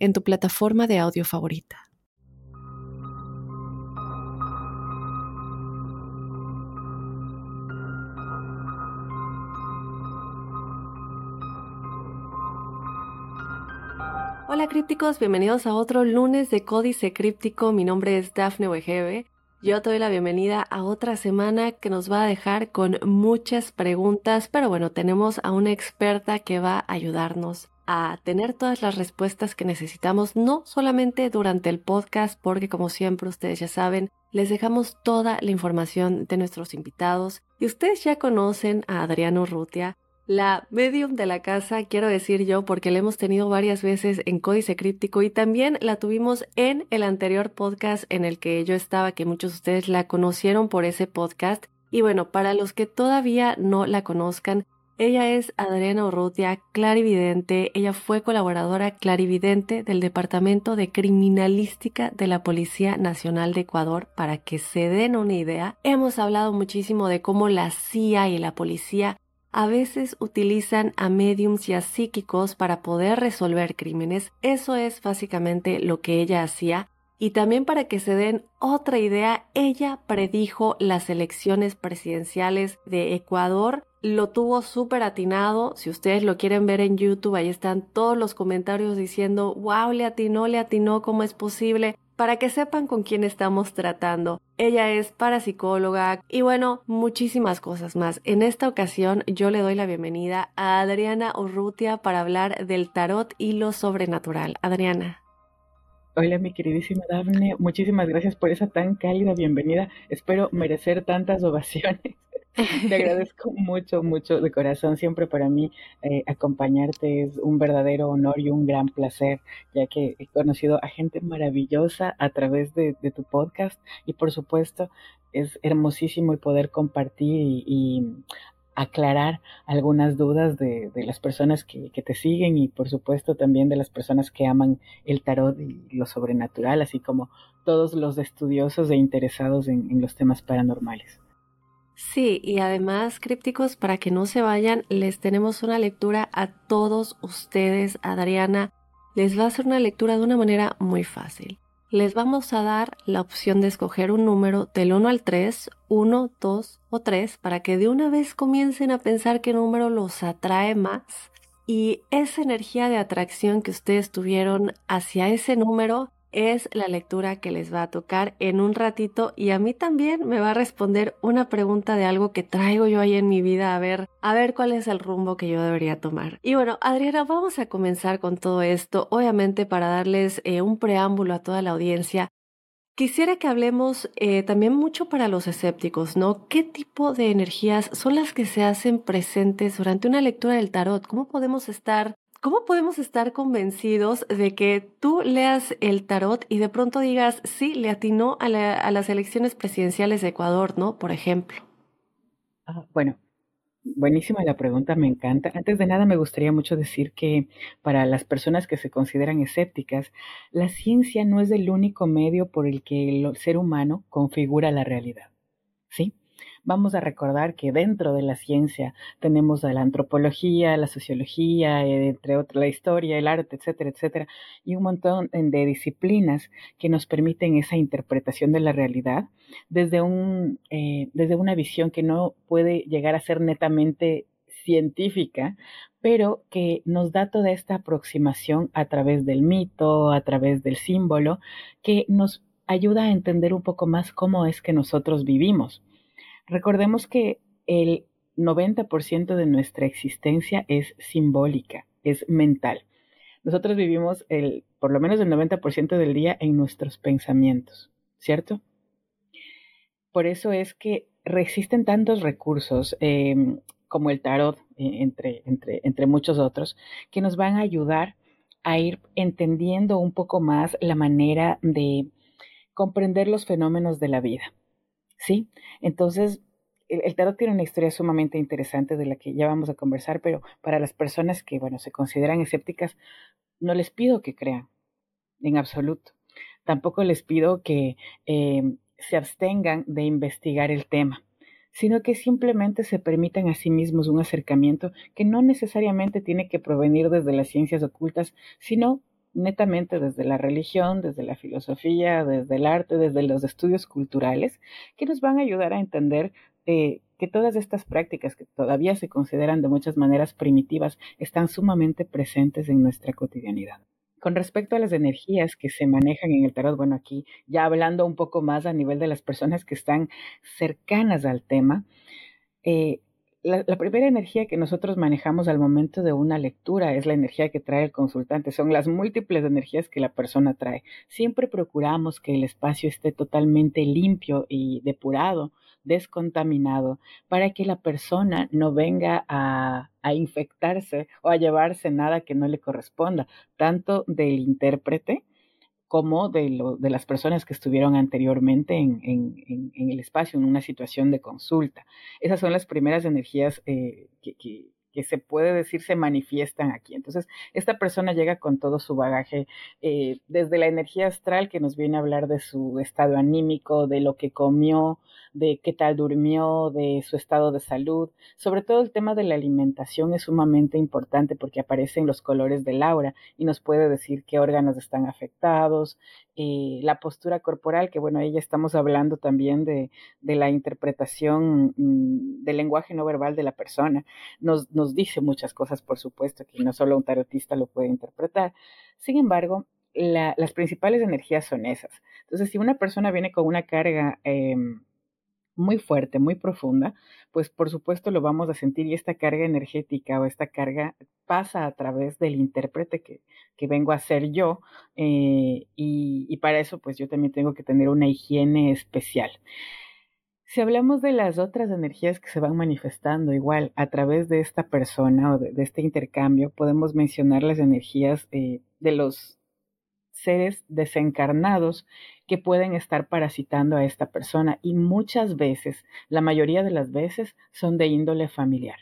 en tu plataforma de audio favorita. Hola crípticos, bienvenidos a otro lunes de Códice Críptico. Mi nombre es Dafne Wegebe. Yo te doy la bienvenida a otra semana que nos va a dejar con muchas preguntas, pero bueno, tenemos a una experta que va a ayudarnos a tener todas las respuestas que necesitamos, no solamente durante el podcast, porque como siempre ustedes ya saben, les dejamos toda la información de nuestros invitados y ustedes ya conocen a Adriano Rutia, la medium de la casa, quiero decir yo, porque la hemos tenido varias veces en Códice Críptico y también la tuvimos en el anterior podcast en el que yo estaba, que muchos de ustedes la conocieron por ese podcast. Y bueno, para los que todavía no la conozcan, ella es Adriana Urrutia, clarividente. Ella fue colaboradora clarividente del Departamento de Criminalística de la Policía Nacional de Ecuador. Para que se den una idea, hemos hablado muchísimo de cómo la CIA y la policía a veces utilizan a mediums y a psíquicos para poder resolver crímenes. Eso es básicamente lo que ella hacía. Y también para que se den otra idea, ella predijo las elecciones presidenciales de Ecuador lo tuvo súper atinado. Si ustedes lo quieren ver en YouTube, ahí están todos los comentarios diciendo, wow, le atinó, le atinó, ¿cómo es posible? Para que sepan con quién estamos tratando. Ella es parapsicóloga y bueno, muchísimas cosas más. En esta ocasión yo le doy la bienvenida a Adriana Urrutia para hablar del tarot y lo sobrenatural. Adriana. Hola, mi queridísima Daphne. Muchísimas gracias por esa tan cálida bienvenida. Espero merecer tantas ovaciones. Te agradezco mucho, mucho de corazón. Siempre para mí eh, acompañarte es un verdadero honor y un gran placer, ya que he conocido a gente maravillosa a través de, tu podcast y por supuesto es hermosísimo el poder compartir y, aclarar algunas dudas de, las personas que, te siguen y por supuesto también de las personas que aman el tarot y lo sobrenatural, así como todos los estudiosos e interesados en los temas paranormales. Sí, y además, crípticos, para que no se vayan, les tenemos una lectura a todos ustedes. Adriana les va a hacer una lectura de una manera muy fácil. Les vamos a dar la opción de escoger un número del 1 al 3, 1, 2 o 3, para que de una vez comiencen a pensar qué número los atrae más. Y esa energía de atracción que ustedes tuvieron hacia ese número es la lectura que les va a tocar en un ratito y a mí también me va a responder una pregunta de algo que traigo yo ahí en mi vida a ver, a ver cuál es el rumbo que yo debería tomar. Y bueno, Adriana, vamos a comenzar con todo esto, obviamente para darles eh, un preámbulo a toda la audiencia. Quisiera que hablemos eh, también mucho para los escépticos, ¿no? ¿Qué tipo de energías son las que se hacen presentes durante una lectura del tarot? ¿Cómo podemos estar ¿Cómo podemos estar convencidos de que tú leas el tarot y de pronto digas, sí, le atinó a, las elecciones presidenciales de Ecuador, ¿no? Por ejemplo. Ah, bueno, buenísima la pregunta, me encanta. Antes de nada, me gustaría mucho decir que para las personas que se consideran escépticas, la ciencia no es el único medio por el que el ser humano configura la realidad. ¿Sí? Vamos a recordar que dentro de la ciencia tenemos la antropología, la sociología, eh, entre otras la historia, el arte, etcétera, etcétera, y un montón de disciplinas que nos permiten esa interpretación de la realidad desde, un, eh, desde una visión que no puede llegar a ser netamente científica, pero que nos da toda esta aproximación a través del mito, a través del símbolo, que nos ayuda a entender un poco más cómo es que nosotros vivimos. Recordemos que el 90% de nuestra existencia es simbólica, es mental. Nosotros vivimos el, por lo menos el 90% del día en nuestros pensamientos, ¿cierto? Por eso es que existen tantos recursos em, como el tarot, e, entre, entre, entre muchos otros, que nos van a ayudar a ir entendiendo un poco más la manera de comprender los fenómenos de la vida. ¿Sí? Entonces, el, tarot tiene una historia sumamente interesante de la que ya vamos a conversar, pero para las personas que, bueno, se consideran escépticas, no les pido que crean, en absoluto. Tampoco les pido que eh, se abstengan de investigar el tema sino que simplemente se permitan a sí mismos un acercamiento que no necesariamente tiene que provenir desde las ciencias ocultas, sino netamente desde la religión, desde la filosofía, desde el arte, desde los estudios culturales, que nos van a ayudar a entender eh, que todas estas prácticas que todavía se consideran de muchas maneras primitivas están sumamente presentes en nuestra cotidianidad. Con respecto a las energías que se manejan en el tarot, bueno, aquí ya hablando un poco más a nivel de las personas que están cercanas al tema, eh, la, primera energía que nosotros manejamos al momento de una lectura es la energía que trae el consultante, son las múltiples energías que la persona trae. Siempre procuramos que el espacio esté totalmente limpio y depurado descontaminado para que la persona no venga a, infectarse o a llevarse nada que no le corresponda, tanto del intérprete como de, lo, de las personas que estuvieron anteriormente en, el espacio, en una situación de consulta. Esas son las primeras energías eh, que, que se puede decir se manifiestan aquí. Entonces, esta persona llega con todo su bagaje, eh, desde la energía astral que nos viene a hablar de su estado anímico, de lo que comió, de qué tal durmió, de su estado de salud. Sobre todo el tema de la alimentación es sumamente importante porque aparecen los colores del aura y nos puede decir qué órganos están afectados, eh, la postura corporal, que bueno, ahí ya estamos hablando también de, de la interpretación mm, del lenguaje no verbal de la persona. Nos, nos dice muchas cosas, por supuesto, que no solo un tarotista lo puede interpretar. Sin embargo, las principales energías son esas. Entonces, si una persona viene con una carga eh, muy fuerte, muy profunda, pues por supuesto lo vamos a sentir y esta carga energética o esta carga pasa a través del intérprete que, que vengo a ser yo eh, y, y, para eso pues yo también tengo que tener una higiene especial. Si hablamos de las otras energías que se van manifestando igual a través de esta persona o de, este intercambio, podemos mencionar las energías eh, de los seres desencarnados que pueden estar parasitando a esta persona y muchas veces, la mayoría de las veces, son de índole familiar.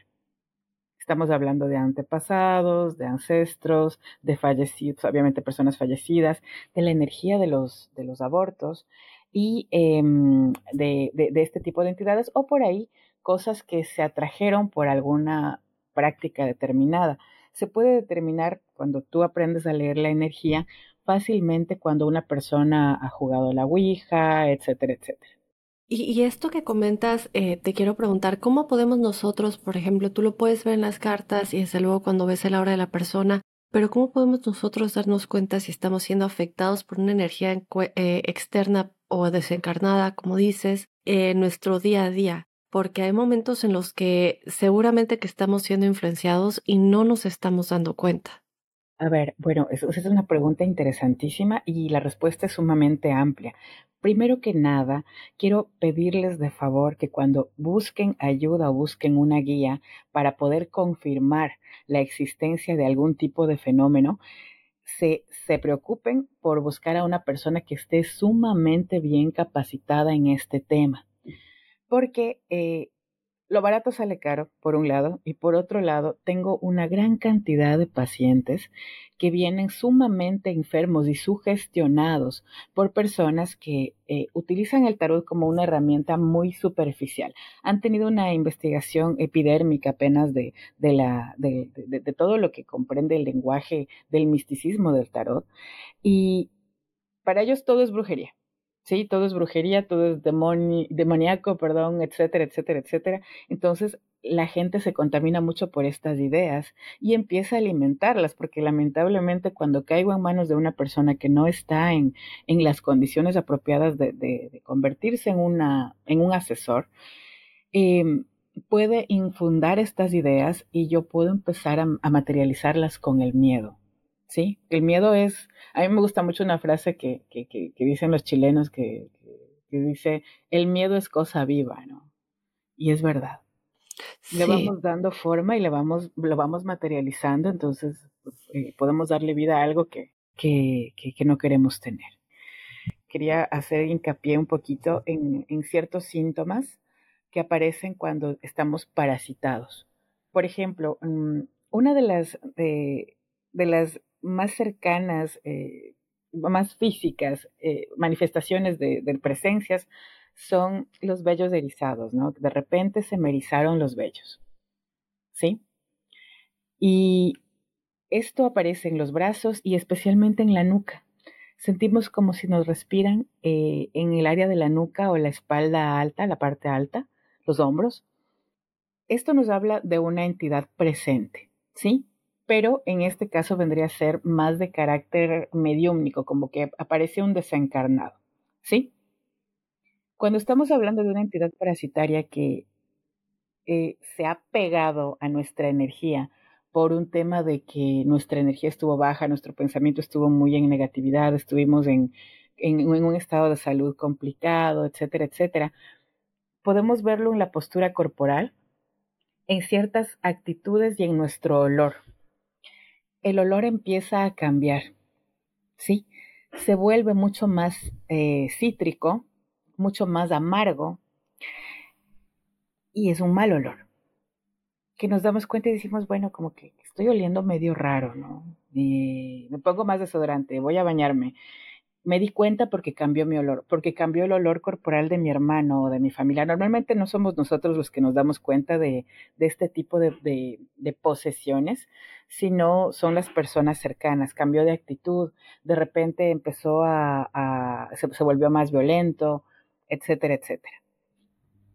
Estamos hablando de antepasados, de ancestros, de fallecidos, obviamente personas fallecidas, de la energía de los, de los abortos y em, de, de este tipo de entidades o por ahí cosas que se atrajeron por alguna práctica determinada. Se puede determinar cuando tú aprendes a leer la energía fácilmente cuando una persona ha jugado la Ouija, etcétera, etcétera. Y, esto que comentas, eh, te quiero preguntar, ¿cómo podemos nosotros, por ejemplo, tú lo puedes ver en las cartas y desde luego cuando ves el aura de la persona, pero ¿cómo podemos nosotros darnos cuenta si estamos siendo afectados por una energía eh, externa o desencarnada, como dices, en nuestro día a día? Porque hay momentos en los que seguramente que estamos siendo influenciados y no nos estamos dando cuenta. A ver, bueno, esa es una pregunta interesantísima y la respuesta es sumamente amplia. Primero que nada, quiero pedirles de favor que cuando busquen ayuda o busquen una guía para poder confirmar la existencia de algún tipo de fenómeno, se, se preocupen por buscar a una persona que esté sumamente bien capacitada en este tema. Porque eh, lo barato sale caro, por un lado, y por otro lado, tengo una gran cantidad de pacientes que vienen sumamente enfermos y sugestionados por personas que eh, utilizan el tarot como una herramienta muy superficial. Han tenido una investigación epidérmica apenas de, de, la, de, de todo lo que comprende el lenguaje del misticismo del tarot y para ellos todo es brujería ¿sí? Todo es brujería, todo es demoníaco, perdón, etcétera, etcétera, etcétera. Entonces, la gente se contamina mucho por estas ideas y empieza a alimentarlas, porque lamentablemente cuando caigo en manos de una persona que no está en, en las condiciones apropiadas de, convertirse en, una, en un asesor, em, puede infundar estas ideas y yo puedo empezar a materializarlas con el miedo. Sí, el miedo es, a mí me gusta mucho una frase que, que, que, dicen los chilenos que, que, dice, el miedo es cosa viva, ¿no? Y es verdad. le vamos dando forma y le vamos, lo vamos materializando, entonces eh, podemos darle vida a algo que, que, que, no queremos tener. Quería hacer hincapié un poquito en, en ciertos síntomas que aparecen cuando estamos parasitados. Por ejemplo, mm, una de las, de, las más cercanas, eh, más físicas eh, manifestaciones de, presencias son los vellos erizados, ¿no? De repente se me erizaron los vellos, ¿sí? Y esto aparece en los brazos y especialmente en la nuca. Sentimos como si nos respiran eh, en el área de la nuca o la espalda alta, la parte alta, los hombros. Esto nos habla de una entidad presente, ¿sí? Pero en este caso vendría a ser más de carácter mediúmnico, como que aparece un desencarnado, ¿sí? Cuando estamos hablando de una entidad parasitaria que eh, se ha pegado a nuestra energía por un tema de que nuestra energía estuvo baja, nuestro pensamiento estuvo muy en negatividad, estuvimos en, en un estado de salud complicado, etcétera, etcétera, podemos verlo en la postura corporal, en ciertas actitudes y en nuestro olor. El olor empieza a cambiar, ¿sí? Se vuelve mucho más eh, cítrico, mucho más amargo y es un mal olor. Que nos damos cuenta y decimos, bueno, como que estoy oliendo medio raro, ¿no? Y me pongo más desodorante, voy a bañarme me di cuenta porque cambió mi olor, porque cambió el olor corporal de mi hermano o de mi familia. Normalmente no somos nosotros los que nos damos cuenta de, este tipo de, posesiones, sino son las personas cercanas. Cambió de actitud, de repente empezó a, se, volvió más violento, etcétera, etcétera.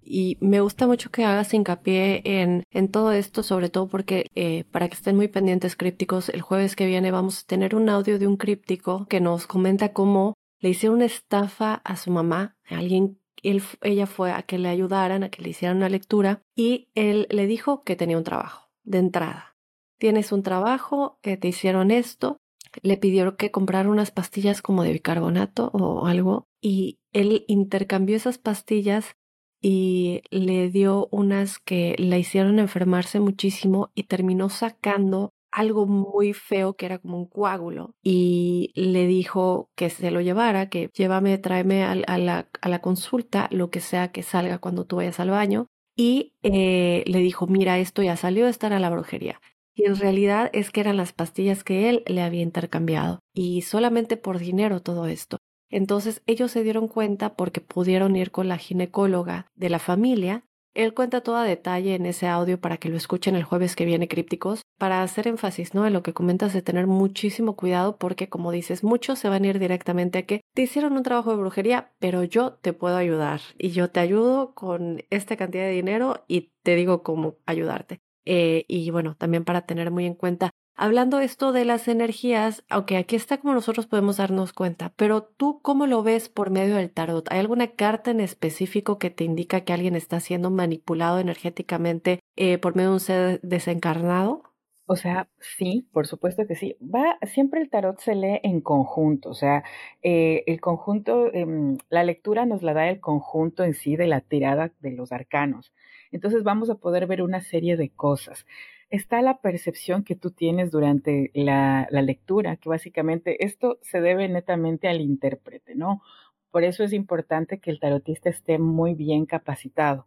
Y me gusta mucho que hagas hincapié en, en todo esto, sobre todo porque eh, para que estén muy pendientes crípticos, el jueves que viene vamos a tener un audio de un críptico que nos comenta cómo le hicieron una estafa a su mamá, a alguien él, ella fue a que le ayudaran, a que le hicieran una lectura y él le dijo que tenía un trabajo de entrada. Tienes un trabajo, eh, te hicieron esto, le pidieron que comprara unas pastillas como de bicarbonato o algo y él intercambió esas pastillas y le dio unas que la hicieron enfermarse muchísimo y terminó sacando algo muy feo que era como un coágulo y le dijo que se lo llevara, que llévame, tráeme a, la, a la, consulta lo que sea que salga cuando tú vayas al baño y eh, le dijo, mira, esto ya salió, esta era la brujería. Y en realidad es que eran las pastillas que él le había intercambiado y solamente por dinero todo esto. Entonces ellos se dieron cuenta porque pudieron ir con la ginecóloga de la familia. Él cuenta todo a detalle en ese audio para que lo escuchen el jueves que viene crípticos, para hacer énfasis, ¿no? En lo que comentas de tener muchísimo cuidado porque, como dices, muchos se van a ir directamente a que te hicieron un trabajo de brujería, pero yo te puedo ayudar y yo te ayudo con esta cantidad de dinero y te digo cómo ayudarte. Eh, y bueno, también para tener muy en cuenta Hablando esto de las energías, aunque aquí está como nosotros podemos darnos cuenta, pero tú cómo lo ves por medio del tarot? ¿Hay alguna carta en específico que te indica que alguien está siendo manipulado energéticamente eh, por medio de un ser desencarnado? O sea, sí, por supuesto que sí. Va, siempre el tarot se lee en conjunto, o sea, eh, el conjunto, em, la lectura nos la da el conjunto en sí de la tirada de los arcanos. Entonces vamos a poder ver una serie de cosas está la percepción que tú tienes durante la, lectura, que básicamente esto se debe netamente al intérprete, ¿no? Por eso es importante que el tarotista esté muy bien capacitado,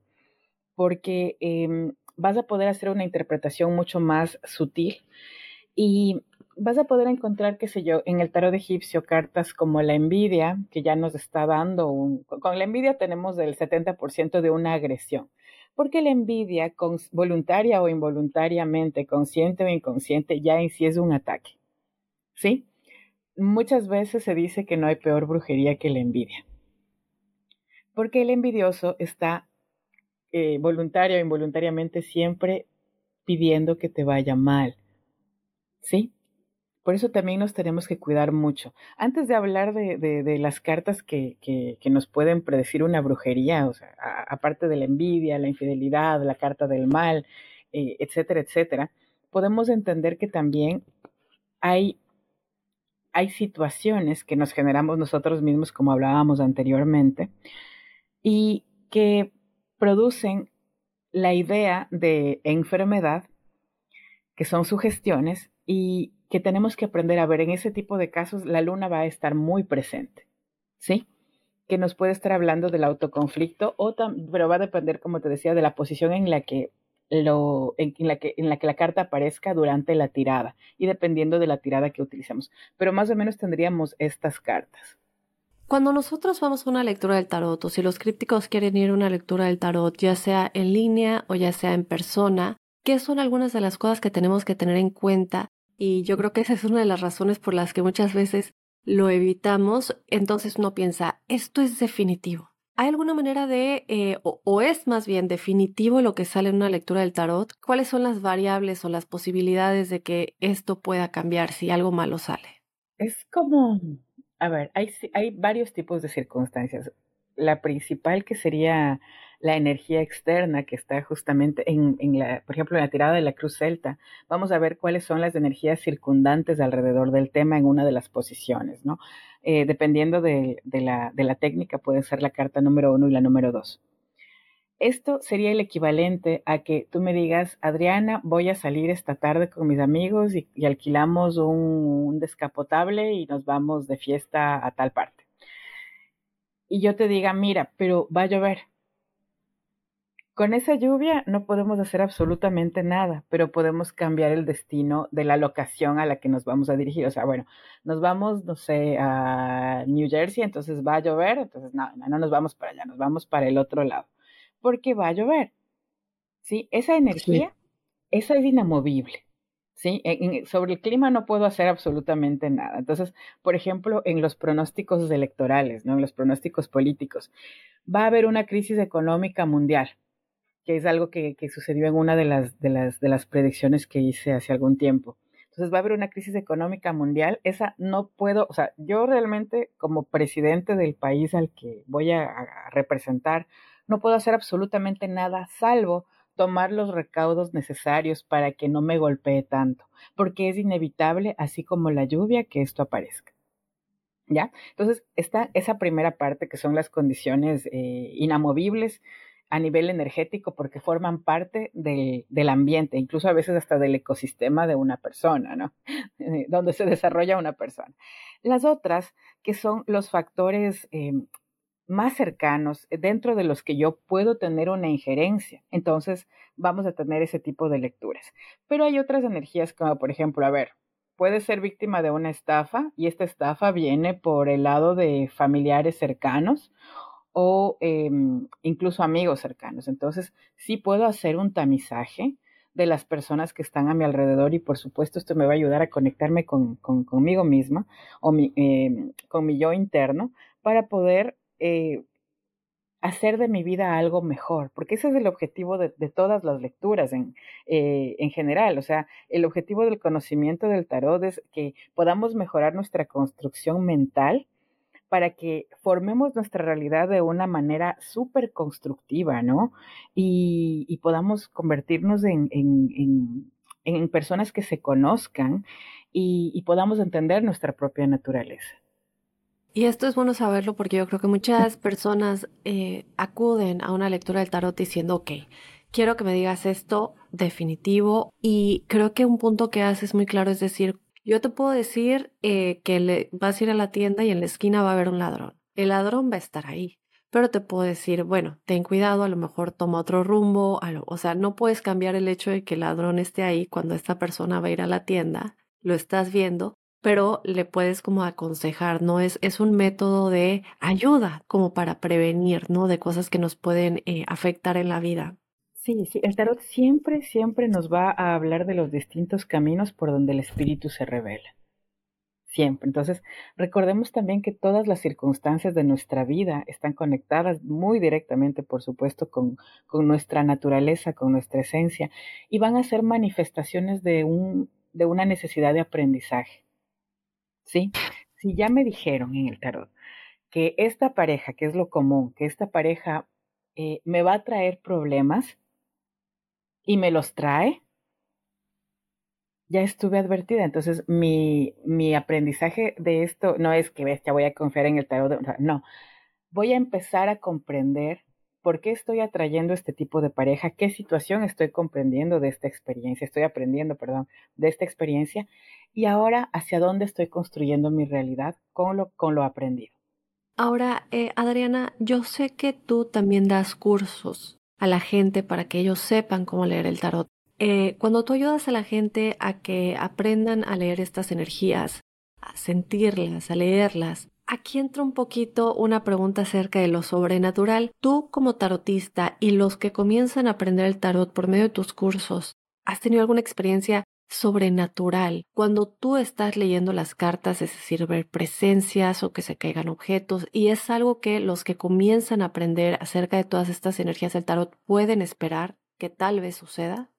porque em, vas a poder hacer una interpretación mucho más sutil y vas a poder encontrar, qué sé yo, en el tarot egipcio cartas como la envidia, que ya nos está dando un... Con la envidia tenemos el 70% de una agresión porque la envidia, voluntaria o involuntariamente, consciente o inconsciente, ya en sí es un ataque. ¿Sí? Muchas veces se dice que no hay peor brujería que la envidia. Porque el envidioso está eh, voluntario o involuntariamente siempre pidiendo que te vaya mal. ¿Sí? Por eso también nos tenemos que cuidar mucho. Antes de hablar de, las cartas que, nos pueden predecir una brujería, o sea, aparte de la envidia, la infidelidad, la carta del mal, eh, etcétera, etcétera, podemos entender que también hay, hay situaciones que nos generamos nosotros mismos, como hablábamos anteriormente, y que producen la idea de enfermedad, que son sugestiones, y que tenemos que aprender a ver en ese tipo de casos, la luna va a estar muy presente, ¿sí? Que nos puede estar hablando del autoconflicto, o pero va a depender, como te decía, de la posición en la que lo, en, la que, en la que la carta aparezca durante la tirada y dependiendo de la tirada que utilicemos. Pero más o menos tendríamos estas cartas. Cuando nosotros vamos a una lectura del tarot, o si los crípticos quieren ir a una lectura del tarot, ya sea en línea o ya sea en persona, ¿qué son algunas de las cosas que tenemos que tener en cuenta? Y yo creo que esa es una de las razones por las que muchas veces lo evitamos. Entonces uno piensa, esto es definitivo. ¿Hay alguna manera de, eh, o, es más bien definitivo lo que sale en una lectura del tarot? ¿Cuáles son las variables o las posibilidades de que esto pueda cambiar si algo malo sale? Es como, a ver, hay, hay varios tipos de circunstancias. La principal que sería la energía externa que está justamente en, en, la, por ejemplo, en la tirada de la cruz celta. Vamos a ver cuáles son las energías circundantes alrededor del tema en una de las posiciones, ¿no? Eh, dependiendo de, de, la, de, la, técnica, puede ser la carta número uno y la número dos. Esto sería el equivalente a que tú me digas, Adriana, voy a salir esta tarde con mis amigos y, y alquilamos un, un descapotable y nos vamos de fiesta a tal parte. Y yo te diga, mira, pero va a llover con esa lluvia no podemos hacer absolutamente nada, pero podemos cambiar el destino de la locación a la que nos vamos a dirigir. O sea, bueno, nos vamos, no sé, a New Jersey, entonces va a llover, entonces no, no nos vamos para allá, nos vamos para el otro lado, porque va a llover. ¿Sí? Esa energía, esa es inamovible. ¿sí? sobre el clima no puedo hacer absolutamente nada. Entonces, por ejemplo, en los pronósticos electorales, ¿no? En los pronósticos políticos, va a haber una crisis económica mundial que es algo que, sucedió en una de las, de, las, de las predicciones que hice hace algún tiempo. Entonces va a haber una crisis económica mundial. Esa no puedo, o sea, yo realmente como presidente del país al que voy a, representar, no puedo hacer absolutamente nada salvo tomar los recaudos necesarios para que no me golpee tanto, porque es inevitable, así como la lluvia, que esto aparezca. ¿Ya? Entonces está esa primera parte que son las condiciones eh, inamovibles a nivel energético porque forman parte del, del, ambiente, incluso a veces hasta del ecosistema de una persona, ¿no? Donde se desarrolla una persona. Las otras, que son los factores eh, más cercanos, dentro de los que yo puedo tener una injerencia. Entonces, vamos a tener ese tipo de lecturas. Pero hay otras energías como, por ejemplo, a ver, puede ser víctima de una estafa y esta estafa viene por el lado de familiares cercanos o em, incluso amigos cercanos. Entonces, sí puedo hacer un tamizaje de las personas que están a mi alrededor y por supuesto esto me va a ayudar a conectarme con, conmigo misma o em, con mi yo interno para poder eh, hacer de mi vida algo mejor, porque ese es el objetivo de, todas las lecturas en, eh, en general. O sea, el objetivo del conocimiento del tarot es que podamos mejorar nuestra construcción mental para que formemos nuestra realidad de una manera súper constructiva, ¿no? Y, podamos convertirnos en, personas que se conozcan y, podamos entender nuestra propia naturaleza. Y esto es bueno saberlo porque yo creo que muchas personas eh, acuden a una lectura del tarot diciendo, ok, quiero que me digas esto definitivo y creo que un punto que haces muy claro es decir, yo te puedo decir eh, que le, vas a ir a la tienda y en la esquina va a haber un ladrón. El ladrón va a estar ahí. Pero te puedo decir, bueno, ten cuidado, a lo mejor toma otro rumbo. o sea, no puedes cambiar el hecho de que el ladrón esté ahí cuando esta persona va a ir a la tienda. Lo estás viendo, pero le puedes como aconsejar, ¿no? Es, es un método de ayuda como para prevenir, ¿no? De cosas que nos pueden eh, afectar en la vida. Sí, sí, el tarot siempre, siempre nos va a hablar de los distintos caminos por donde el espíritu se revela. Siempre. Entonces, recordemos también que todas las circunstancias de nuestra vida están conectadas muy directamente, por supuesto, con, nuestra naturaleza, con nuestra esencia, y van a ser manifestaciones de, un, de una necesidad de aprendizaje. ¿Sí? Si ya me dijeron en el tarot que esta pareja, que es lo común, que esta pareja eh, me va a traer problemas, y me los trae, ya estuve advertida. Entonces, mi, mi aprendizaje de esto no es que, ya voy a confiar en el tarot, no, voy a empezar a comprender ¿Por qué estoy atrayendo este tipo de pareja? ¿Qué situación estoy comprendiendo de esta experiencia? Estoy aprendiendo, perdón, de esta experiencia. Y ahora, ¿hacia dónde estoy construyendo mi realidad con lo, con lo aprendido? Ahora, eh, Adriana, yo sé que tú también das cursos a la gente para que ellos sepan cómo leer el tarot. Eh, cuando tú ayudas a la gente a que aprendan a leer estas energías, a sentirlas, a leerlas, Aquí entra un poquito una pregunta acerca de lo sobrenatural. Tú como tarotista y los que comienzan a aprender el tarot por medio de tus cursos, ¿has tenido alguna experiencia sobrenatural cuando tú estás leyendo las cartas, es decir, ver presencias o que se caigan objetos? Y es algo que los que comienzan a aprender acerca de todas estas energías del tarot pueden esperar que tal vez suceda.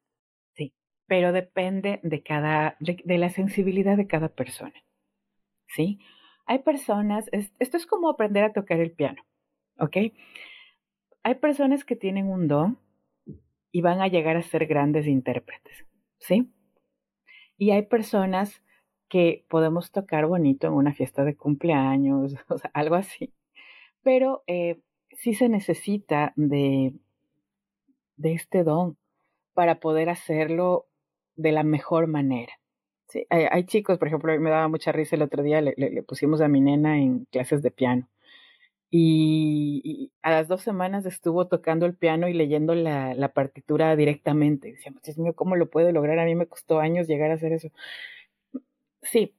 Sí, pero depende de cada, de la sensibilidad de cada persona. ¿Sí? Hay personas, esto es como aprender a tocar el piano, ¿ok? Hay personas que tienen un don y van a llegar a ser grandes intérpretes, ¿sí? Y hay personas que podemos tocar bonito en una fiesta de cumpleaños, o sea, algo así. Pero eh, sí se necesita de, de este don para poder hacerlo de la mejor manera. Sí, hay, chicos, por ejemplo, me daba mucha risa el otro día, le, pusimos a mi nena en clases de piano. Y, a las dos semanas estuvo tocando el piano y leyendo la, partitura directamente. Decía, Dios mío, ¿cómo lo puedo lograr? A mí me costó años llegar a hacer eso. Sí,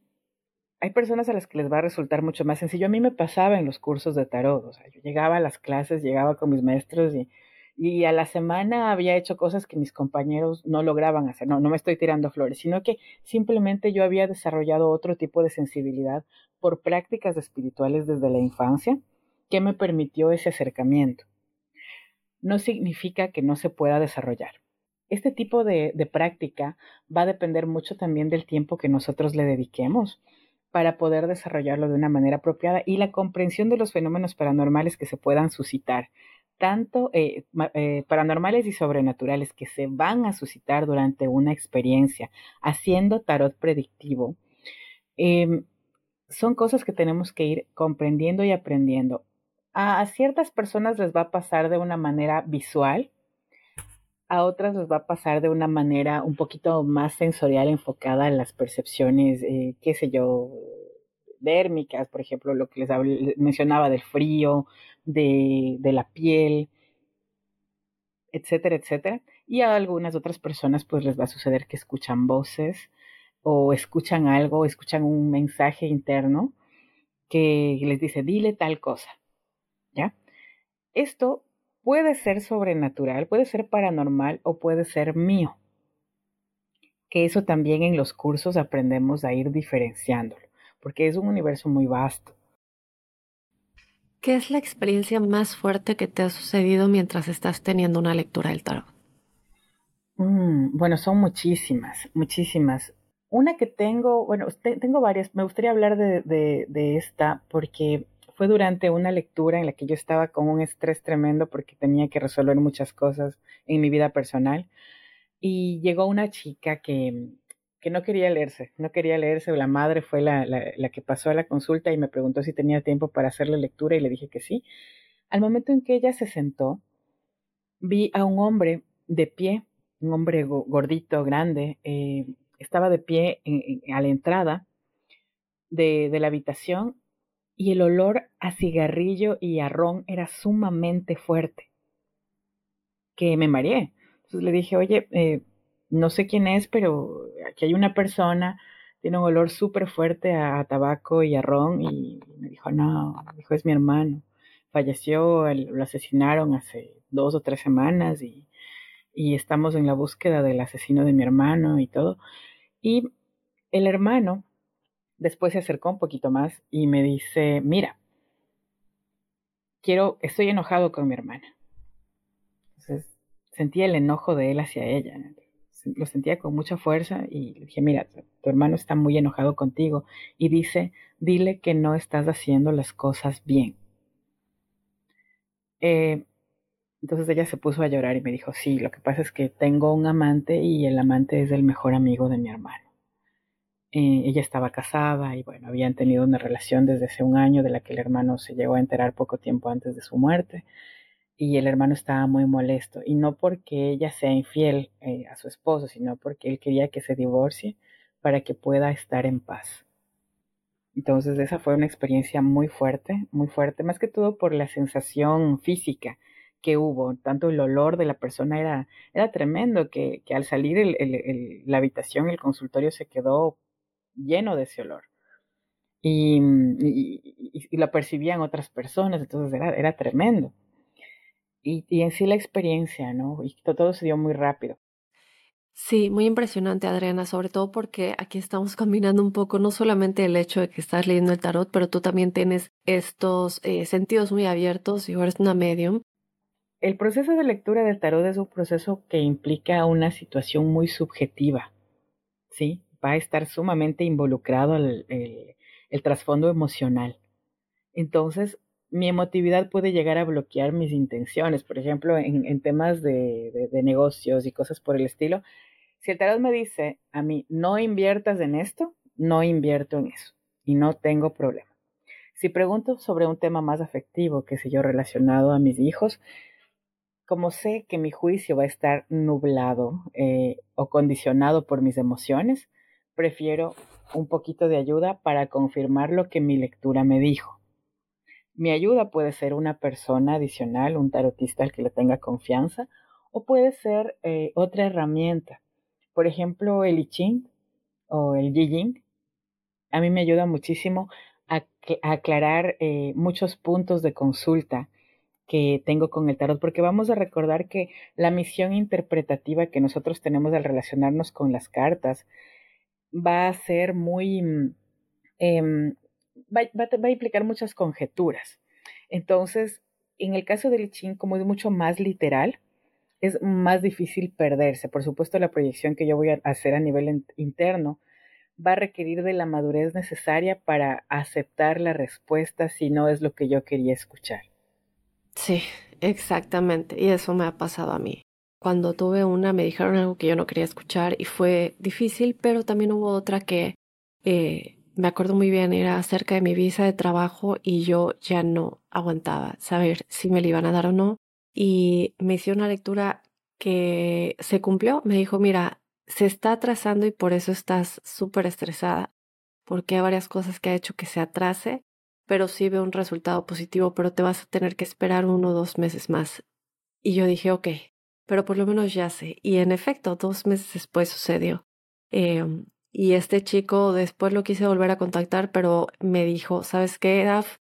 hay personas a las que les va a resultar mucho más sencillo. A mí me pasaba en los cursos de tarot. O sea, yo llegaba a las clases, llegaba con mis maestros y y a la semana había hecho cosas que mis compañeros no lograban hacer. No, no me estoy tirando flores, sino que simplemente yo había desarrollado otro tipo de sensibilidad por prácticas espirituales desde la infancia que me permitió ese acercamiento. No significa que no se pueda desarrollar. Este tipo de, de práctica va a depender mucho también del tiempo que nosotros le dediquemos para poder desarrollarlo de una manera apropiada y la comprensión de los fenómenos paranormales que se puedan suscitar tanto eh, eh, paranormales y sobrenaturales que se van a suscitar durante una experiencia haciendo tarot predictivo, em, son cosas que tenemos que ir comprendiendo y aprendiendo. A, ciertas personas les va a pasar de una manera visual, a otras les va a pasar de una manera un poquito más sensorial enfocada en las percepciones, eh, qué sé yo, dérmicas, por ejemplo, lo que les mencionaba del frío, de, de, la piel, etcétera, etcétera. Y a algunas otras personas pues les va a suceder que escuchan voces o escuchan algo, escuchan un mensaje interno que les dice, dile tal cosa. ¿Ya? Esto puede ser sobrenatural, puede ser paranormal o puede ser mío. Que eso también en los cursos aprendemos a ir diferenciándolo porque es un universo muy vasto. ¿Qué es la experiencia más fuerte que te ha sucedido mientras estás teniendo una lectura del tarot? Mm, bueno, son muchísimas, muchísimas. Una que tengo, bueno, tengo varias, me gustaría hablar de, de esta porque fue durante una lectura en la que yo estaba con un estrés tremendo porque tenía que resolver muchas cosas en mi vida personal. Y llegó una chica que, que no quería leerse, no quería leerse. La madre fue la, la, que pasó a la consulta y me preguntó si tenía tiempo para hacer la lectura y le dije que sí. Al momento en que ella se sentó, vi a un hombre de pie, un hombre gordito, grande, eh, estaba de pie a la entrada de, de la habitación y el olor a cigarrillo y a ron era sumamente fuerte, que me mareé. Entonces le dije, oye, eh, no sé quién es, pero aquí hay una persona, tiene un olor súper fuerte a, tabaco y a ron, y me dijo, no, dijo, es mi hermano. Falleció, lo asesinaron hace dos o tres semanas y, y estamos en la búsqueda del asesino de mi hermano y todo. Y el hermano después se acercó un poquito más y me dice, mira, quiero, estoy enojado con mi hermana. Entonces sentía el enojo de él hacia ella lo sentía con mucha fuerza y le dije, mira, tu hermano está muy enojado contigo y dice, dile que no estás haciendo las cosas bien. Eh, entonces ella se puso a llorar y me dijo, sí, lo que pasa es que tengo un amante y el amante es el mejor amigo de mi hermano. Eh, ella estaba casada y bueno, habían tenido una relación desde hace un año de la que el hermano se llegó a enterar poco tiempo antes de su muerte. y el hermano estaba muy molesto. Y no porque ella sea infiel eh, a su esposo, sino porque él quería que se divorcie para que pueda estar en paz. Entonces esa fue una experiencia muy fuerte, muy fuerte, más que todo por la sensación física que hubo, tanto el olor de la persona era, era tremendo, que, al salir la habitación, el consultorio se quedó lleno de ese olor. Y, y, lo percibían otras personas, entonces era, era tremendo. Y, y, en sí la experiencia, ¿no? Y todo se dio muy rápido. Sí, muy impresionante, Adriana, sobre todo porque aquí estamos combinando un poco no solamente el hecho de que estás leyendo el tarot, pero tú también tienes estos eh, sentidos muy abiertos y eres una medium. El proceso de lectura del tarot es un proceso que implica una situación muy subjetiva, ¿sí? Va a estar sumamente involucrado el, trasfondo emocional. Entonces, mi emotividad puede llegar a bloquear mis intenciones, por ejemplo, en, temas de, negocios y cosas por el estilo. Si el tarot me dice a mí, no inviertas en esto, no invierto en eso y no tengo problema. Si pregunto sobre un tema más afectivo, que sé yo, relacionado a mis hijos, como sé que mi juicio va a estar nublado eh, o condicionado por mis emociones, prefiero un poquito de ayuda para confirmar lo que mi lectura me dijo. Mi ayuda puede ser una persona adicional, un tarotista al que le tenga confianza, o puede ser eh, otra herramienta por ejemplo, el I Ching o el Yi a mí me ayuda muchísimo a, aclarar eh, muchos puntos de consulta que tengo con el tarot, porque vamos a recordar que la misión interpretativa que nosotros tenemos al relacionarnos con las cartas va a ser muy, mm, em, va, a implicar muchas conjeturas. Entonces, en el caso del I Ching, como es mucho más literal, es más difícil perderse. Por supuesto, la proyección que yo voy a hacer a nivel interno va a requerir de la madurez necesaria para aceptar la respuesta si no es lo que yo quería escuchar. Sí, exactamente. Y eso me ha pasado a mí. Cuando tuve una me dijeron algo que yo no quería escuchar y fue difícil, pero también hubo otra que eh, me acuerdo muy bien, era acerca de mi visa de trabajo y yo ya no aguantaba saber si me la iban a dar o no y me hizo una lectura que se cumplió. Me dijo, mira, se está atrasando y por eso estás súper estresada, porque hay varias cosas que ha hecho que se atrase, pero sí veo un resultado positivo, pero te vas a tener que esperar uno o dos meses más. Y yo dije, ok, pero por lo menos ya sé. Y en efecto, dos meses después sucedió. Em, y este chico después lo quise volver a contactar, pero me dijo, ¿sabes qué, Daf?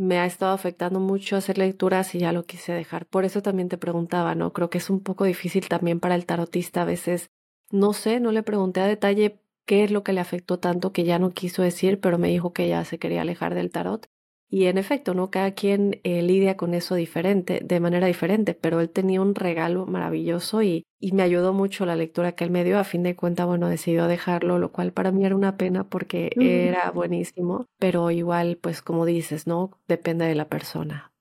me ha estado afectando mucho hacer lecturas y ya lo quise dejar. Por eso también te preguntaba, ¿no? Creo que es un poco difícil también para el tarotista a veces. No sé, no le pregunté a detalle qué es lo que le afectó tanto que ya no quiso decir, pero me dijo que ya se quería alejar del tarot. Y en efecto, ¿no? Cada quien eh, lidia con eso diferente, de manera diferente, pero él tenía un regalo maravilloso y, y me ayudó mucho la lectura que él me dio. A fin de cuentas, bueno, decidió dejarlo, lo cual para mí era una pena porque era buenísimo, pero igual, pues como dices, ¿no? Depende de la persona.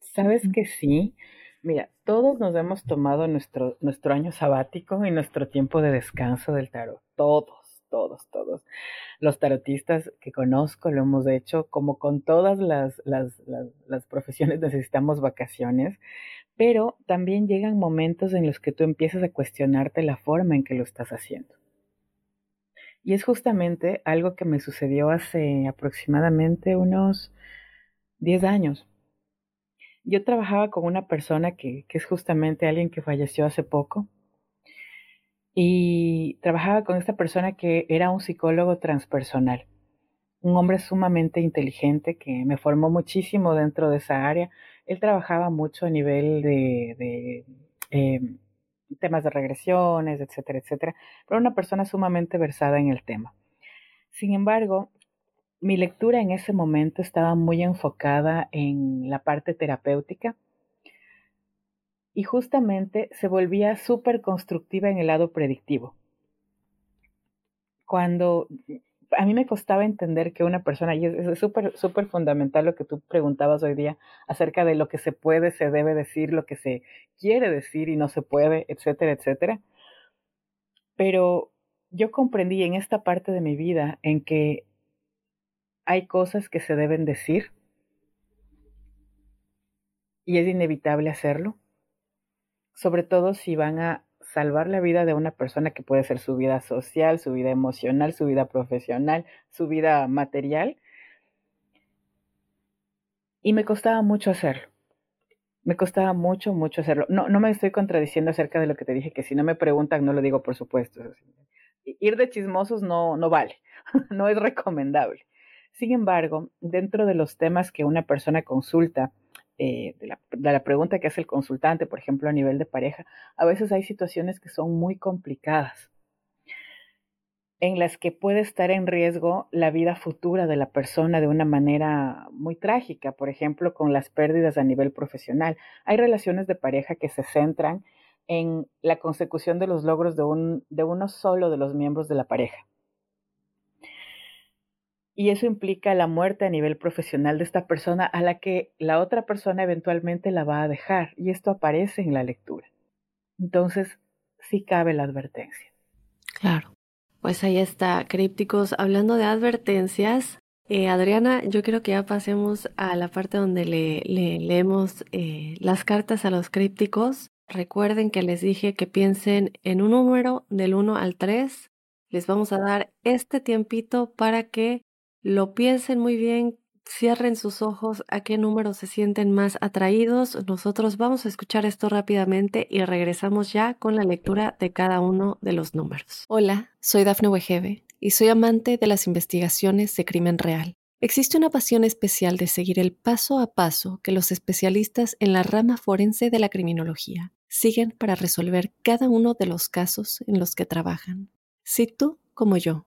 Sabes que sí. Mira, todos nos hemos tomado nuestro, nuestro año sabático y nuestro tiempo de descanso del tarot. Todos todos, todos. Los tarotistas que conozco lo hemos hecho, como con todas las, las, las, profesiones necesitamos vacaciones, pero también llegan momentos en los que tú empiezas a cuestionarte la forma en que lo estás haciendo. Y es justamente algo que me sucedió hace aproximadamente unos 10 años. Yo trabajaba con una persona que, que es justamente alguien que falleció hace poco, y trabajaba con esta persona que era un psicólogo transpersonal, un hombre sumamente inteligente que me formó muchísimo dentro de esa área. Él trabajaba mucho a nivel de, em, temas de regresiones, etcétera, etcétera, pero una persona sumamente versada en el tema. Sin embargo, mi lectura en ese momento estaba muy enfocada en la parte terapéutica y justamente se volvía súper constructiva en el lado predictivo. Cuando a mí me costaba entender que una persona, y es súper, súper fundamental lo que tú preguntabas hoy día acerca de lo que se puede, se debe decir, lo que se quiere decir y no se puede, etcétera, etcétera. Pero yo comprendí en esta parte de mi vida en que hay cosas que se deben decir y es inevitable hacerlo, sobre todo si van a salvar la vida de una persona que puede ser su vida social, su vida emocional, su vida profesional, su vida material. Y me costaba mucho hacerlo. Me costaba mucho, mucho hacerlo. No, no me estoy contradiciendo acerca de lo que te dije, que si no me preguntan, no lo digo por supuesto. Ir de chismosos no, no vale, no es recomendable. Sin embargo, dentro de los temas que una persona consulta, eh, de, la, pregunta que hace el consultante, por ejemplo, a nivel de pareja, a veces hay situaciones que son muy complicadas, en las que puede estar en riesgo la vida futura de la persona de una manera muy trágica, por ejemplo, con las pérdidas a nivel profesional. Hay relaciones de pareja que se centran en la consecución de los logros de, un, de uno solo de los miembros de la pareja y eso implica la muerte a nivel profesional de esta persona a la que la otra persona eventualmente la va a dejar y esto aparece en la lectura. Entonces, sí cabe la advertencia. Claro. Pues ahí está, crípticos. Hablando de advertencias, eh, Adriana, yo quiero que ya pasemos a la parte donde le, leemos eh, las cartas a los crípticos. Recuerden que les dije que piensen en un número del 1 al 3. Les vamos a dar este tiempito para que lo piensen muy bien, cierren sus ojos a qué número se sienten más atraídos. Nosotros vamos a escuchar esto rápidamente y regresamos ya con la lectura de cada uno de los números. Hola, soy Dafne Wegebe y soy amante de las investigaciones de crimen real. Existe una pasión especial de seguir el paso a paso que los especialistas en la rama forense de la criminología siguen para resolver cada uno de los casos en los que trabajan. Si tú, como yo,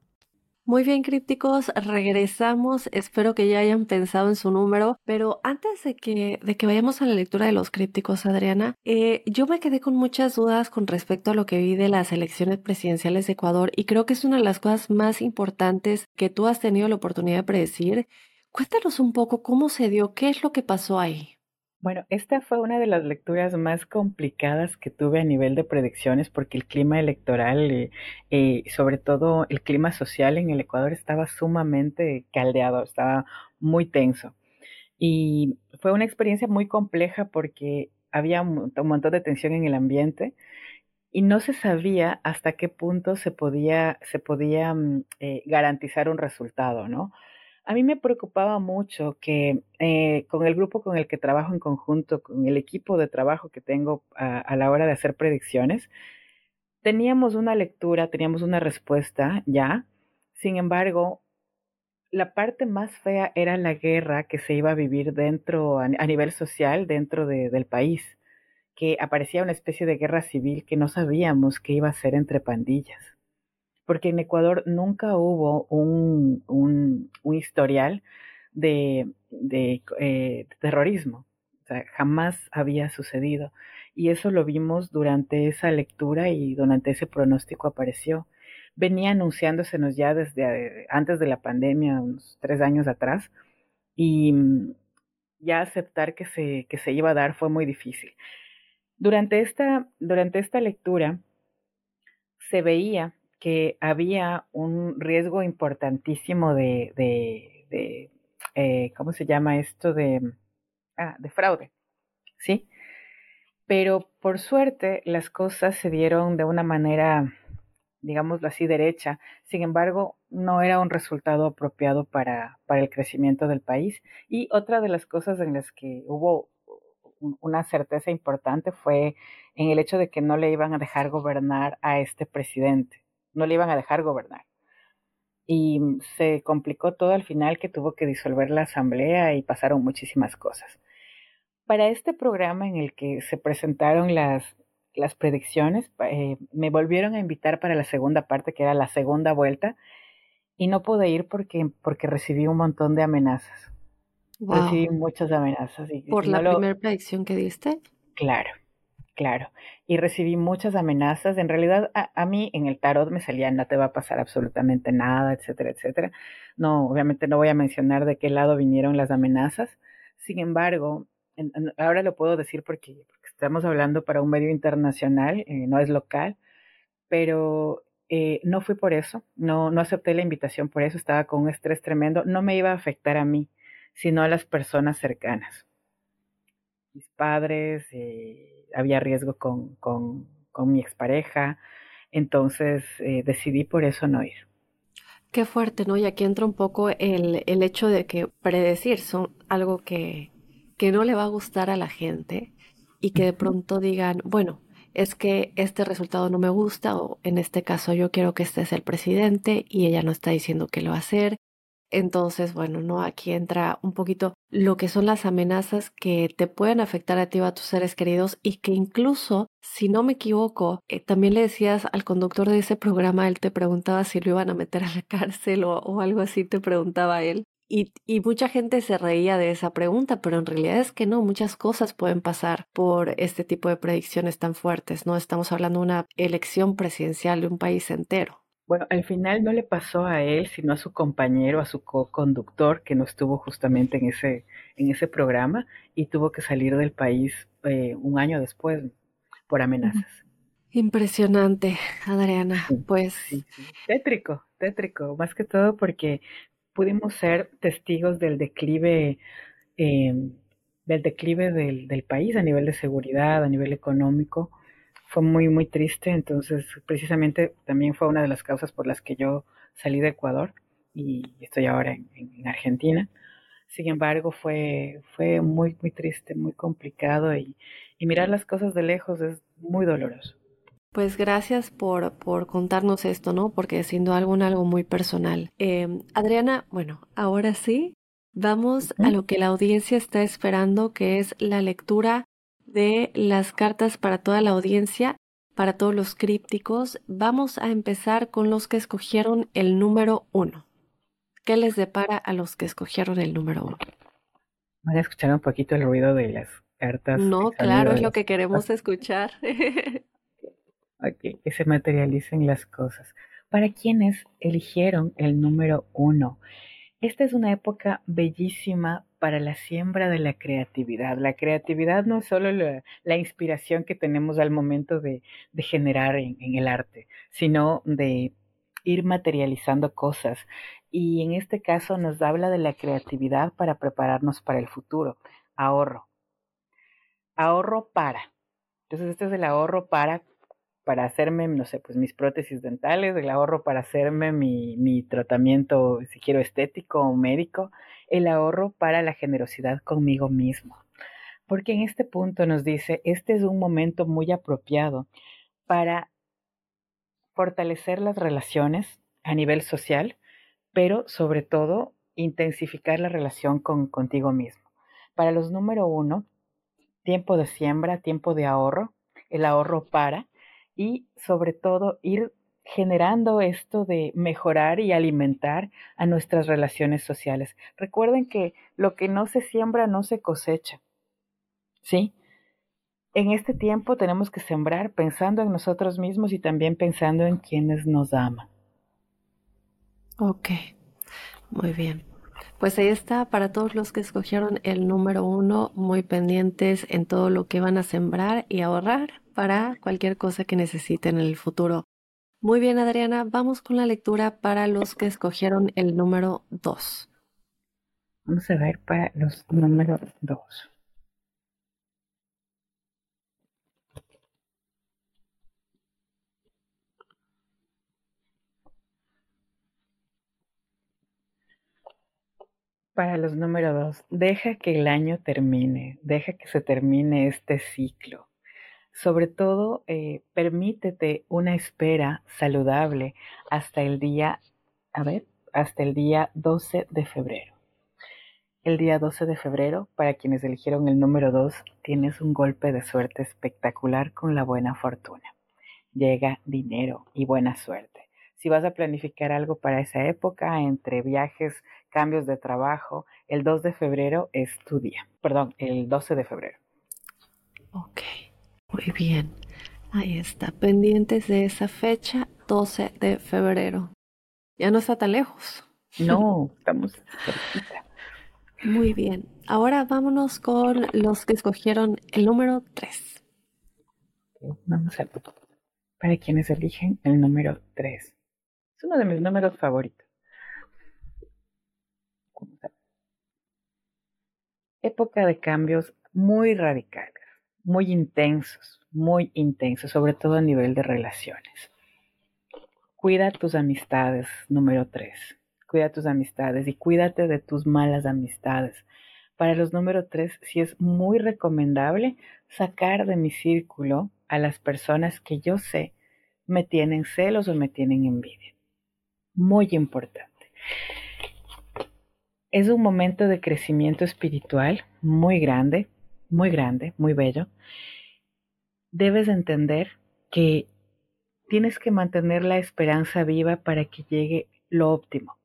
Muy bien, crípticos, regresamos. Espero que ya hayan pensado en su número, pero antes de que, de que vayamos a la lectura de los crípticos, Adriana, eh, yo me quedé con muchas dudas con respecto a lo que vi de las elecciones presidenciales de Ecuador y creo que es una de las cosas más importantes que tú has tenido la oportunidad de predecir. Cuéntanos un poco cómo se dio, qué es lo que pasó ahí. Bueno, esta fue una de las lecturas más complicadas que tuve a nivel de predicciones porque el clima electoral y eh, eh, sobre todo el clima social en el Ecuador estaba sumamente caldeado, estaba muy tenso. Y fue una experiencia muy compleja porque había un, montón de tensión en el ambiente y no se sabía hasta qué punto se podía, se podía mm, eh, garantizar un resultado, ¿no? A mí me preocupaba mucho que eh, con el grupo con el que trabajo en conjunto, con el equipo de trabajo que tengo a, la hora de hacer predicciones, teníamos una lectura, teníamos una respuesta ya. Sin embargo, la parte más fea era la guerra que se iba a vivir dentro, a, nivel social, dentro del país, que aparecía una especie de guerra civil que no sabíamos qué iba a ser entre pandillas porque en Ecuador nunca hubo un, un, historial de, eh, terrorismo, o sea, jamás había sucedido. Y eso lo vimos durante esa lectura y durante ese pronóstico apareció. Venía anunciándosenos ya desde eh, antes de la pandemia, unos tres años atrás, y mm, ya aceptar que se, que se iba a dar fue muy difícil. Durante esta, durante esta lectura se veía que había un riesgo importantísimo de, de, eh, ¿cómo se llama esto? De, ah, de fraude, ¿sí? Pero por suerte las cosas se dieron de una manera, digámoslo así, derecha. Sin embargo, no era un resultado apropiado para, para el crecimiento del país. Y otra de las cosas en las que hubo una certeza importante fue en el hecho de que no le iban a dejar gobernar a este presidente no le iban a dejar gobernar. Y se complicó todo al final que tuvo que disolver la asamblea y pasaron muchísimas cosas. Para este programa en el que se presentaron las, las predicciones, eh, me volvieron a invitar para la segunda parte, que era la segunda vuelta, y no pude ir porque, porque recibí un montón de amenazas. Recibí muchas amenazas. Y, ¿Por la primera predicción que diste? Claro. Claro, y recibí muchas amenazas. En realidad, a, mí en el tarot me salía no te va a pasar absolutamente nada, etcétera, etcétera. No, obviamente no voy a mencionar de qué lado vinieron las amenazas. Sin embargo, ahora lo puedo decir porque, estamos hablando para un medio internacional, eh, no es local, pero eh, no fui por eso, no, no acepté la invitación por eso, estaba con un estrés tremendo, no me iba a afectar a mí, sino a las personas cercanas. Mis padres, eh, había riesgo con, con, con, mi expareja, entonces decidí por eso no ir. Qué fuerte, ¿no? Y aquí entra un poco el, el hecho de que predecir son algo que, que no le va a gustar a la gente y que de pronto digan, bueno, es que este resultado no me gusta o en este caso yo quiero que este sea el presidente y ella no está diciendo que lo va a hacer entonces, bueno, no, aquí entra un poquito lo que son las amenazas que te pueden afectar a ti o a tus seres queridos y que incluso, si no me equivoco, eh, también le decías al conductor de ese programa, él te preguntaba si lo iban a meter a la cárcel o, algo así, te preguntaba él. Y, y, mucha gente se reía de esa pregunta, pero en realidad es que no, muchas cosas pueden pasar por este tipo de predicciones tan fuertes, ¿no? Estamos hablando de una elección presidencial de un país entero. Bueno, al final no le pasó a él, sino a su compañero, a su co-conductor, que no estuvo justamente en ese, en ese programa y tuvo que salir del país eh, un año después por amenazas. Impresionante, Adriana. pues. Tétrico, tétrico, más que todo porque pudimos ser testigos del declive, em, del declive del, del país a nivel de seguridad, a nivel económico fue muy, muy triste. Entonces, precisamente también fue una de las causas por las que yo salí de Ecuador y estoy ahora en, Argentina. Sin embargo, fue, fue muy, muy triste, muy complicado y, mirar las cosas de lejos es muy doloroso. Pues gracias por, por contarnos esto, ¿no? Porque siendo algo, algo muy personal. Em, Adriana, bueno, ahora sí, vamos a lo que la audiencia está esperando, que es la lectura de las cartas para toda la audiencia, para todos los crípticos. Vamos a empezar con los que escogieron el número uno. ¿Qué les depara a los que escogieron el número uno? Van a escuchar un poquito el ruido de las cartas. No, claro, es lo que queremos escuchar. ok, que se materialicen las cosas. Para quienes eligieron el número uno, esta es una época bellísima para la siembra de la creatividad. La creatividad no es solo la, inspiración que tenemos al momento de, generar en, el arte, sino de ir materializando cosas. Y en este caso nos habla de la creatividad para prepararnos para el futuro. Ahorro. Ahorro para. Entonces este es el ahorro para para hacerme, no sé, pues mis prótesis dentales, el ahorro para hacerme mi, mi tratamiento, si quiero, estético o médico, el ahorro para la generosidad conmigo mismo. Porque en este punto nos dice, este es un momento muy apropiado para fortalecer las relaciones a nivel social, pero sobre todo intensificar la relación con contigo mismo. Para los número uno, tiempo de siembra, tiempo de ahorro, el ahorro para y sobre todo ir generando esto de mejorar y alimentar a nuestras relaciones sociales. Recuerden que lo que no se siembra no se cosecha. ¿Sí? En este tiempo tenemos que sembrar pensando en nosotros mismos y también pensando en quienes nos aman. Ok, muy bien. Pues ahí está para todos los que escogieron el número uno, muy pendientes en todo lo que van a sembrar y ahorrar para cualquier cosa que necesiten en el futuro. Muy bien, Adriana, vamos con la lectura para los que escogieron el número 2. Vamos a ver para los números 2. Para los números 2, deja que el año termine, deja que se termine este ciclo sobre todo, eh, permítete una espera saludable hasta el día, a ver, hasta el día 12 de febrero. El día 12 de febrero, para quienes eligieron el número 2, tienes un golpe de suerte espectacular con la buena fortuna. Llega dinero y buena suerte. Si vas a planificar algo para esa época, entre viajes, cambios de trabajo, el 2 de febrero es tu día. Perdón, el 12 de febrero. Ok. Muy bien, ahí está, pendientes de esa fecha, 12 de febrero. Ya no está tan lejos. No, estamos cerquita. Muy bien. Ahora vámonos con los que escogieron el número 3. Vamos a para quienes eligen el número 3. Es uno de mis números favoritos. Época de cambios muy radicales, muy intensos, muy intensos, sobre todo a nivel de relaciones. Cuida tus amistades, número 3. Cuida tus amistades y cuídate de tus malas amistades. Para los número 3, sí es muy recomendable sacar de mi círculo a las personas que yo sé me tienen celos o me tienen envidia. Muy importante. Es un momento de crecimiento espiritual muy grande, muy grande, muy bello. Debes entender que tienes que mantener la esperanza viva para que llegue lo óptimo.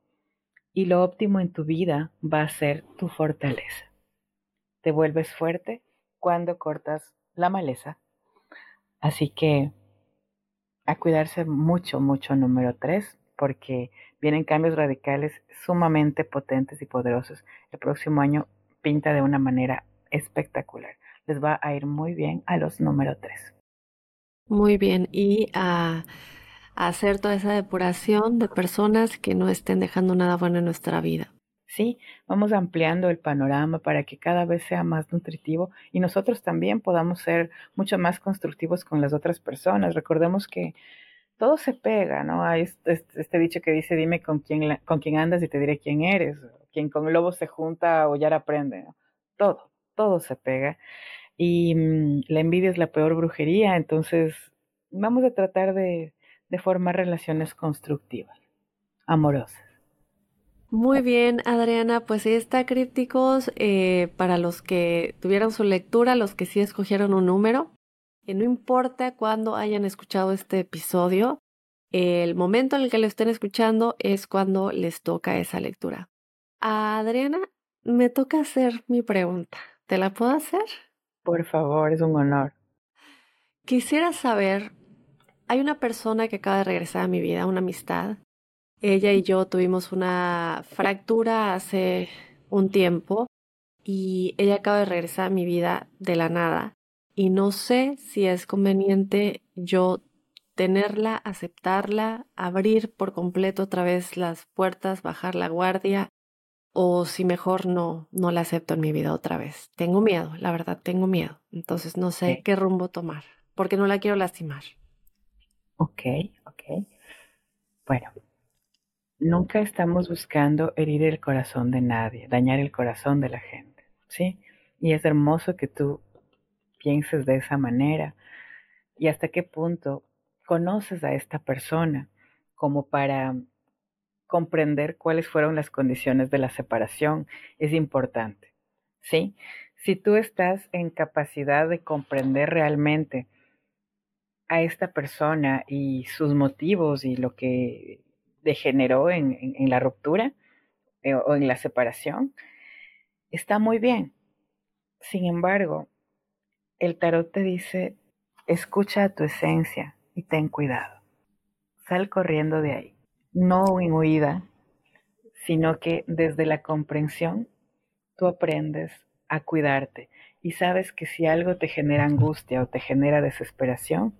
Y lo óptimo en tu vida va a ser tu fortaleza. Te vuelves fuerte cuando cortas la maleza. Así que a cuidarse mucho, mucho número tres porque vienen cambios radicales sumamente potentes y poderosos. El próximo año pinta de una manera espectacular. Les va a ir muy bien a los número 3. Muy bien, y a, hacer toda esa depuración de personas que no estén dejando nada bueno en nuestra vida. Sí, vamos ampliando el panorama para que cada vez sea más nutritivo y nosotros también podamos ser mucho más constructivos con las otras personas. Recordemos que todo se pega, ¿no? Hay este, este, dicho que dice, dime con quién, con quién andas y te diré quién eres. Quien con lobos se junta o ya aprende, ¿no? Todo, todo se pega. Y mm, la envidia es la peor brujería, entonces vamos a tratar de, formar relaciones constructivas, amorosas. Muy bien, Adriana, pues sí está crípticos. Eh, para los que tuvieron su lectura, los que sí escogieron un número, que no importa cuándo hayan escuchado este episodio, el momento en el que lo estén escuchando es cuando les toca esa lectura. Adriana, me toca hacer mi pregunta. ¿Te la puedo hacer? Por favor, es un honor. Quisiera saber, hay una persona que acaba de regresar a mi vida, una amistad. Ella y yo tuvimos una fractura hace un tiempo y ella acaba de regresar a mi vida de la nada y no sé si es conveniente yo tenerla, aceptarla, abrir por completo otra vez las puertas, bajar la guardia o si mejor no, no la acepto en mi vida otra vez. Tengo miedo, la verdad, tengo miedo. Entonces no sé qué rumbo tomar, porque no la quiero lastimar. Ok, ok. Bueno, nunca estamos buscando herir el corazón de nadie, dañar el corazón de la gente, ¿sí? Y es hermoso que tú pienses de esa manera y hasta qué punto conoces a esta persona como para comprender cuáles fueron las condiciones de la separación es importante. ¿Sí? Si tú estás en capacidad de comprender realmente a esta persona y sus motivos y lo que degeneró en, la ruptura eh, o en la separación, está muy bien. Sin embargo, el tarot te dice, escucha a tu esencia y ten cuidado. Sal corriendo de ahí. No en huida, sino que desde la comprensión tú aprendes a cuidarte y sabes que si algo te genera angustia o te genera desesperación,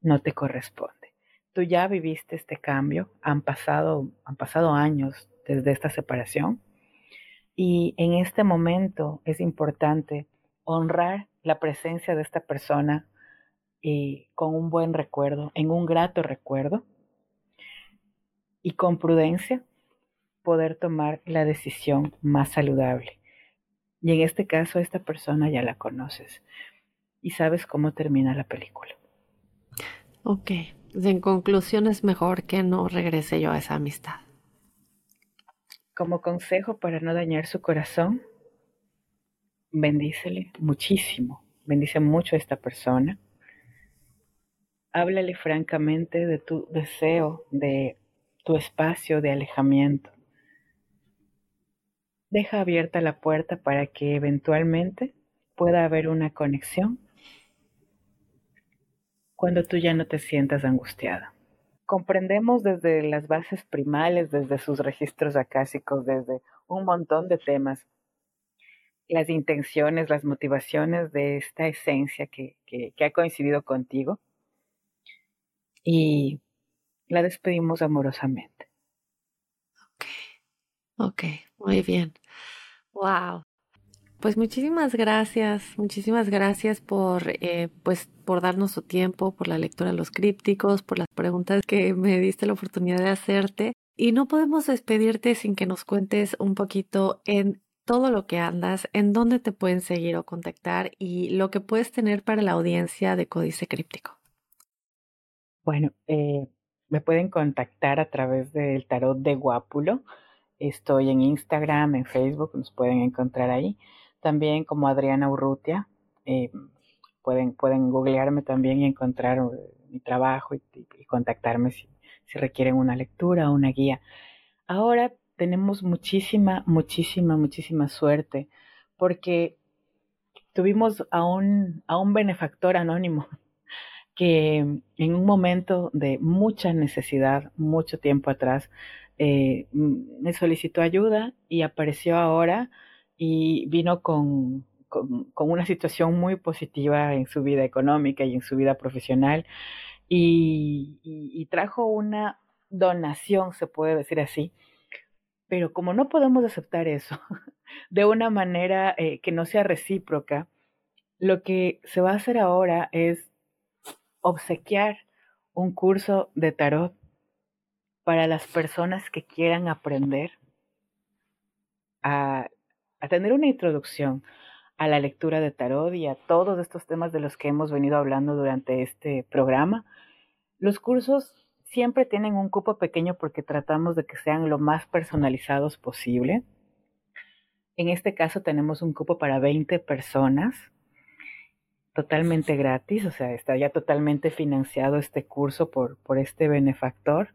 no te corresponde. Tú ya viviste este cambio, han pasado, han pasado años desde esta separación y en este momento es importante honrar la presencia de esta persona y con un buen recuerdo, en un grato recuerdo, y con prudencia poder tomar la decisión más saludable. Y en este caso, esta persona ya la conoces y sabes cómo termina la película. Ok, en conclusión es mejor que no regrese yo a esa amistad. Como consejo para no dañar su corazón, bendícele muchísimo, bendice mucho a esta persona. Háblale francamente de tu deseo, de tu espacio de alejamiento. Deja abierta la puerta para que eventualmente pueda haber una conexión cuando tú ya no te sientas angustiada. Comprendemos desde las bases primales, desde sus registros acásicos, desde un montón de temas las intenciones, las motivaciones de esta esencia que, que ha coincidido contigo y la despedimos amorosamente. Ok, ok, muy bien. Wow. Pues muchísimas gracias, muchísimas gracias por, eh, pues, por darnos su tiempo, por la lectura de los crípticos, por las preguntas que me diste la oportunidad de hacerte. Y no podemos despedirte sin que nos cuentes un poquito en todo lo que andas, en dónde te pueden seguir o contactar y lo que puedes tener para la audiencia de Códice Críptico. Bueno, eh, me pueden contactar a través del tarot de Guápulo. Estoy en Instagram, en Facebook, nos pueden encontrar ahí también como Adriana Urrutia. Eh, pueden, pueden googlearme también y encontrar eh, mi trabajo y, contactarme si, si, requieren una lectura o una guía. Ahora tenemos muchísima, muchísima, muchísima suerte porque tuvimos a un, a un benefactor anónimo que en un momento de mucha necesidad, mucho tiempo atrás, eh, me solicitó ayuda y apareció ahora y vino con, con, una situación muy positiva en su vida económica y en su vida profesional y, trajo una donación, se puede decir así, pero como no podemos aceptar eso de una manera eh, que no sea recíproca, lo que se va a hacer ahora es obsequiar un curso de tarot para las personas que quieran aprender a tener una introducción a la lectura de tarot y a todos estos temas de los que hemos venido hablando durante este programa. Los cursos siempre tienen un cupo pequeño porque tratamos de que sean lo más personalizados posible. En este caso tenemos un cupo para 20 personas, totalmente gratis, o sea, está ya totalmente financiado este curso por, por este benefactor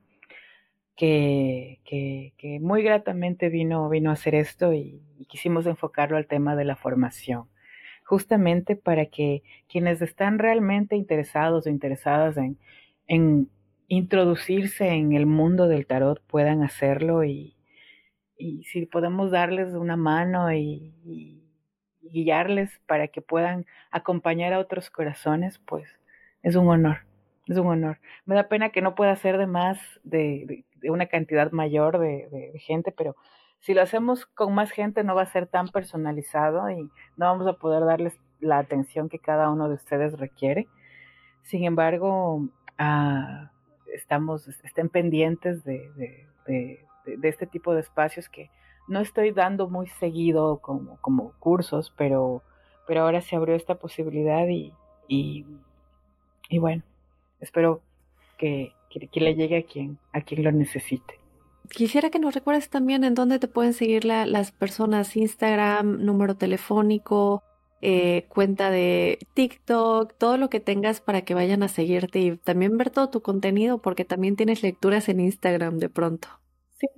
que, que, muy gratamente vino, vino a hacer esto y, quisimos enfocarlo al tema de la formación, justamente para que quienes están realmente interesados o interesadas en, en introducirse en el mundo del tarot puedan hacerlo y, y si podemos darles una mano y, y, guiarles para que puedan acompañar a otros corazones, pues es un honor, es un honor. Me da pena que no pueda ser de más de, una cantidad mayor de, gente, pero si lo hacemos con más gente no va a ser tan personalizado y no vamos a poder darles la atención que cada uno de ustedes requiere. Sin embargo, ah, estamos, estén pendientes de, este tipo de espacios que no estoy dando muy seguido como, como cursos, pero, pero ahora se abrió esta posibilidad y, y, bueno, espero que, que, le llegue a quien, a quien lo necesite. Quisiera que nos recuerdes también en dónde te pueden seguir las personas, Instagram, número telefónico, eh, cuenta de TikTok, todo lo que tengas para que vayan a seguirte y también ver todo tu contenido porque también tienes lecturas en Instagram de pronto.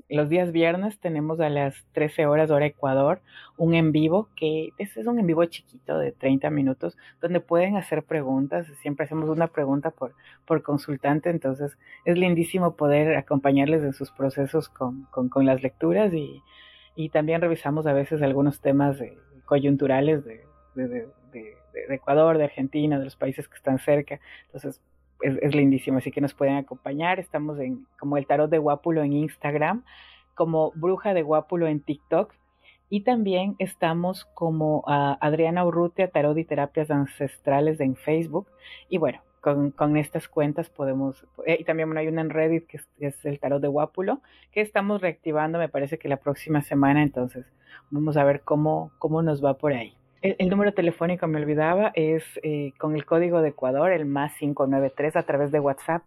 Los días viernes tenemos a las 13 horas hora Ecuador un en vivo que es un en vivo chiquito de 30 minutos donde pueden hacer preguntas. Siempre hacemos una pregunta por, por consultante, entonces es lindísimo poder acompañarles en sus procesos con, con, las lecturas y, y, también revisamos a veces algunos temas coyunturales de, de, de, de Ecuador, de Argentina, de los países que están cerca. Entonces es, lindísimo, así que nos pueden acompañar. Estamos en como el tarot de Guápulo en Instagram, como Bruja de Guápulo en TikTok y también estamos como Adriana Urrutia, Tarot y Terapias Ancestrales en Facebook. Y bueno, con, estas cuentas podemos, eh, y también hay una en Reddit que es, el Tarot de Guápulo, que estamos reactivando, me parece que la próxima semana, entonces vamos a ver cómo, cómo nos va por ahí. El, número telefónico, me olvidaba, es eh, con el código de Ecuador, el más 593 a través de WhatsApp,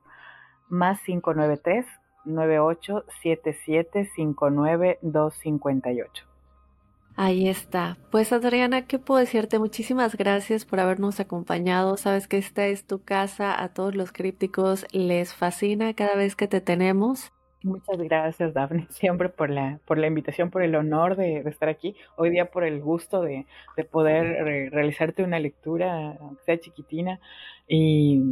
más 593 9877 59258. Ahí está. Pues Adriana, ¿qué puedo decirte? Muchísimas gracias por habernos acompañado. Sabes que esta es tu casa. A todos los crípticos les fascina cada vez que te tenemos. Muchas gracias, Daphne, siempre por la, por la invitación, por el honor de, estar aquí. Hoy día por el gusto de, poder realizarte una lectura, aunque sea chiquitina. Y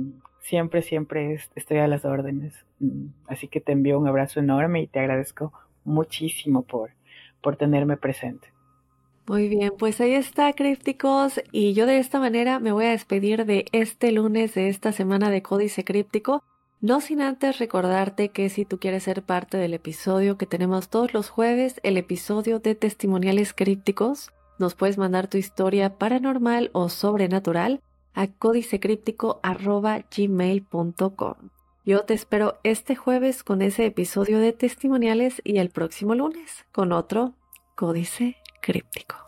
siempre, siempre estoy a las órdenes. Mm, así que te envío un abrazo enorme y te agradezco muchísimo por, por tenerme presente. Muy bien, pues ahí está, crípticos. Y yo de esta manera me voy a despedir de este lunes de esta semana de Códice Críptico. No sin antes recordarte que si tú quieres ser parte del episodio que tenemos todos los jueves, el episodio de testimoniales crípticos, nos puedes mandar tu historia paranormal o sobrenatural a códicecríptico.gmail.com. Yo te espero este jueves con ese episodio de testimoniales y el próximo lunes con otro Códice Críptico.